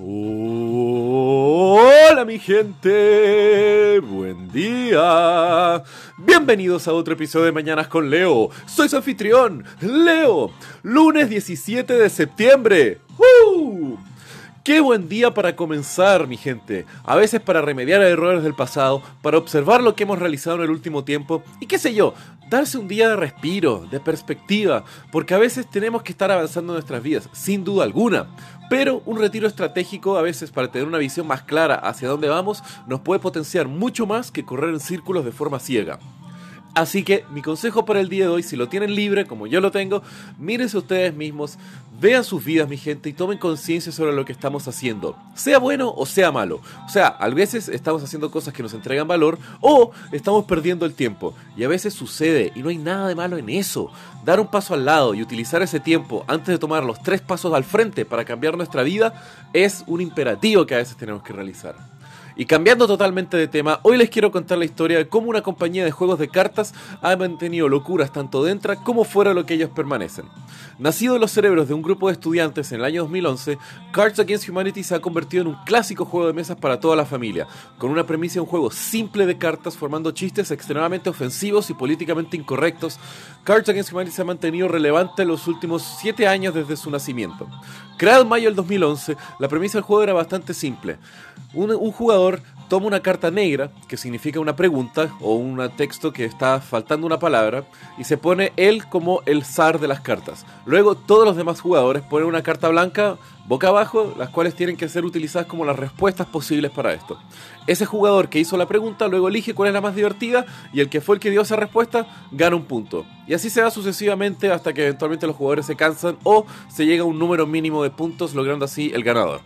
Hola mi gente, buen día. Bienvenidos a otro episodio de Mañanas con Leo. Soy su anfitrión, Leo. Lunes 17 de septiembre. ¡Uh! Qué buen día para comenzar, mi gente. A veces para remediar errores del pasado, para observar lo que hemos realizado en el último tiempo y qué sé yo, darse un día de respiro, de perspectiva, porque a veces tenemos que estar avanzando en nuestras vidas, sin duda alguna. Pero un retiro estratégico a veces para tener una visión más clara hacia dónde vamos nos puede potenciar mucho más que correr en círculos de forma ciega. Así que mi consejo para el día de hoy, si lo tienen libre, como yo lo tengo, mírense ustedes mismos, vean sus vidas, mi gente, y tomen conciencia sobre lo que estamos haciendo, sea bueno o sea malo. O sea, a veces estamos haciendo cosas que nos entregan valor o estamos perdiendo el tiempo. Y a veces sucede, y no hay nada de malo en eso. Dar un paso al lado y utilizar ese tiempo antes de tomar los tres pasos al frente para cambiar nuestra vida es un imperativo que a veces tenemos que realizar. Y cambiando totalmente de tema, hoy les quiero contar la historia de cómo una compañía de juegos de cartas ha mantenido locuras tanto dentro como fuera de lo que ellos permanecen. Nacido en los cerebros de un grupo de estudiantes en el año 2011, Cards Against Humanity se ha convertido en un clásico juego de mesas para toda la familia, con una premisa de un juego simple de cartas formando chistes extremadamente ofensivos y políticamente incorrectos. Cards Against Humanity se ha mantenido relevante en los últimos 7 años desde su nacimiento. Creado en mayo del 2011, la premisa del juego era bastante simple. Un jugador toma una carta negra, que significa una pregunta o un texto que está faltando una palabra, y se pone él como el zar de las cartas. Luego todos los demás jugadores ponen una carta blanca boca abajo, las cuales tienen que ser utilizadas como las respuestas posibles para esto. Ese jugador que hizo la pregunta luego elige cuál es la más divertida y el que fue el que dio esa respuesta gana un punto. Y así se va sucesivamente hasta que eventualmente los jugadores se cansan o se llega a un número mínimo de puntos logrando así el ganador.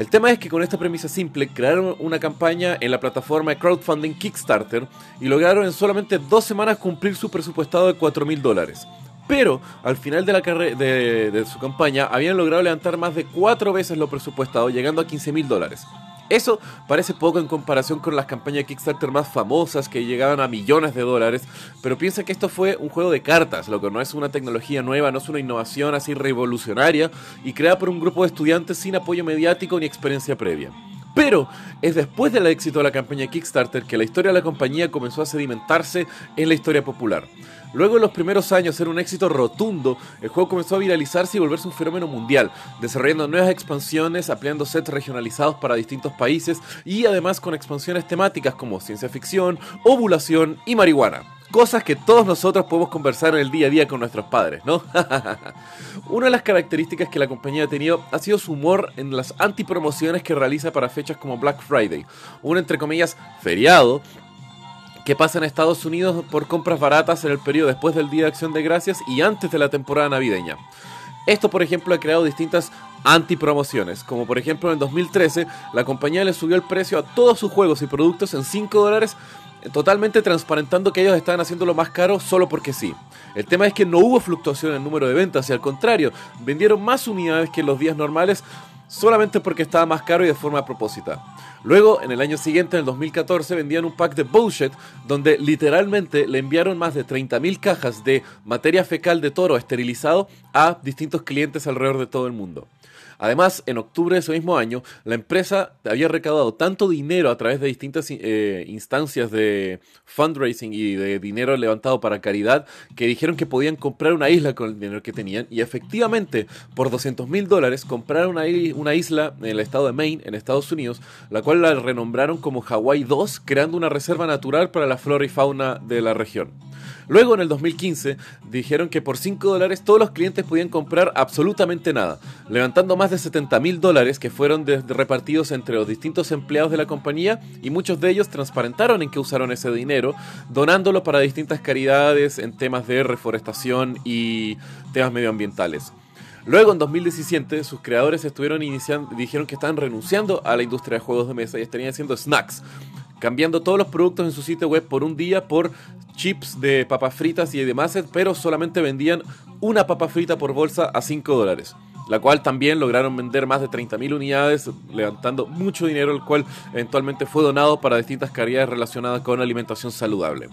El tema es que con esta premisa simple crearon una campaña en la plataforma de crowdfunding Kickstarter y lograron en solamente dos semanas cumplir su presupuestado de 4 mil dólares. Pero al final de, la de, su campaña habían logrado levantar más de cuatro veces lo presupuestado, llegando a 15 mil dólares. Eso parece poco en comparación con las campañas Kickstarter más famosas que llegaban a millones de dólares, pero piensa que esto fue un juego de cartas, lo que no es una tecnología nueva, no es una innovación así revolucionaria y creada por un grupo de estudiantes sin apoyo mediático ni experiencia previa. Pero es después del éxito de la campaña Kickstarter que la historia de la compañía comenzó a sedimentarse en la historia popular. Luego de los primeros años ser un éxito rotundo, el juego comenzó a viralizarse y volverse un fenómeno mundial, desarrollando nuevas expansiones, ampliando sets regionalizados para distintos países y además con expansiones temáticas como ciencia ficción, ovulación y marihuana. Cosas que todos nosotros podemos conversar en el día a día con nuestros padres, ¿no? Una de las características que la compañía ha tenido ha sido su humor en las antipromociones que realiza para fechas como Black Friday, un entre comillas feriado que pasa en Estados Unidos por compras baratas en el periodo después del Día de Acción de Gracias y antes de la temporada navideña. Esto, por ejemplo, ha creado distintas antipromociones, como por ejemplo en el 2013 la compañía le subió el precio a todos sus juegos y productos en 5 dólares totalmente transparentando que ellos estaban haciéndolo más caro solo porque sí. El tema es que no hubo fluctuación en el número de ventas y al contrario, vendieron más unidades que en los días normales solamente porque estaba más caro y de forma a propósito. Luego, en el año siguiente, en el 2014, vendían un pack de bullshit donde literalmente le enviaron más de 30.000 cajas de materia fecal de toro esterilizado a distintos clientes alrededor de todo el mundo. Además, en octubre de ese mismo año, la empresa había recaudado tanto dinero a través de distintas eh, instancias de fundraising y de dinero levantado para caridad que dijeron que podían comprar una isla con el dinero que tenían y efectivamente por 200 mil dólares compraron una, una isla en el estado de Maine, en Estados Unidos, la cual la renombraron como Hawaii 2, creando una reserva natural para la flora y fauna de la región. Luego, en el 2015, dijeron que por 5 dólares todos los clientes podían comprar absolutamente nada, levantando más de 70 mil dólares que fueron repartidos entre los distintos empleados de la compañía y muchos de ellos transparentaron en qué usaron ese dinero, donándolo para distintas caridades en temas de reforestación y temas medioambientales. Luego, en 2017, sus creadores estuvieron iniciando, dijeron que estaban renunciando a la industria de juegos de mesa y estarían haciendo snacks, cambiando todos los productos en su sitio web por un día por chips de papas fritas y demás, pero solamente vendían una papa frita por bolsa a 5 dólares. La cual también lograron vender más de 30.000 unidades, levantando mucho dinero, el cual eventualmente fue donado para distintas caridades relacionadas con alimentación saludable.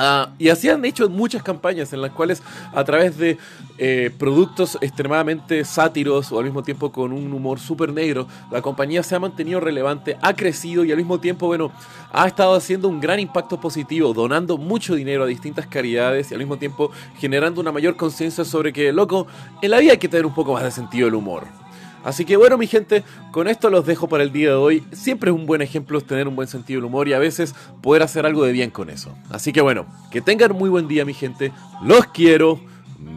Ah, y así han hecho muchas campañas en las cuales a través de eh, productos extremadamente sátiros o al mismo tiempo con un humor súper negro, la compañía se ha mantenido relevante, ha crecido y al mismo tiempo, bueno, ha estado haciendo un gran impacto positivo, donando mucho dinero a distintas caridades y al mismo tiempo generando una mayor conciencia sobre que, loco, en la vida hay que tener un poco más de sentido del humor. Así que bueno, mi gente, con esto los dejo para el día de hoy. Siempre es un buen ejemplo tener un buen sentido del humor y a veces poder hacer algo de bien con eso. Así que bueno, que tengan muy buen día, mi gente. Los quiero.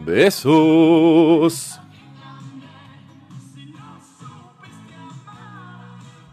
Besos.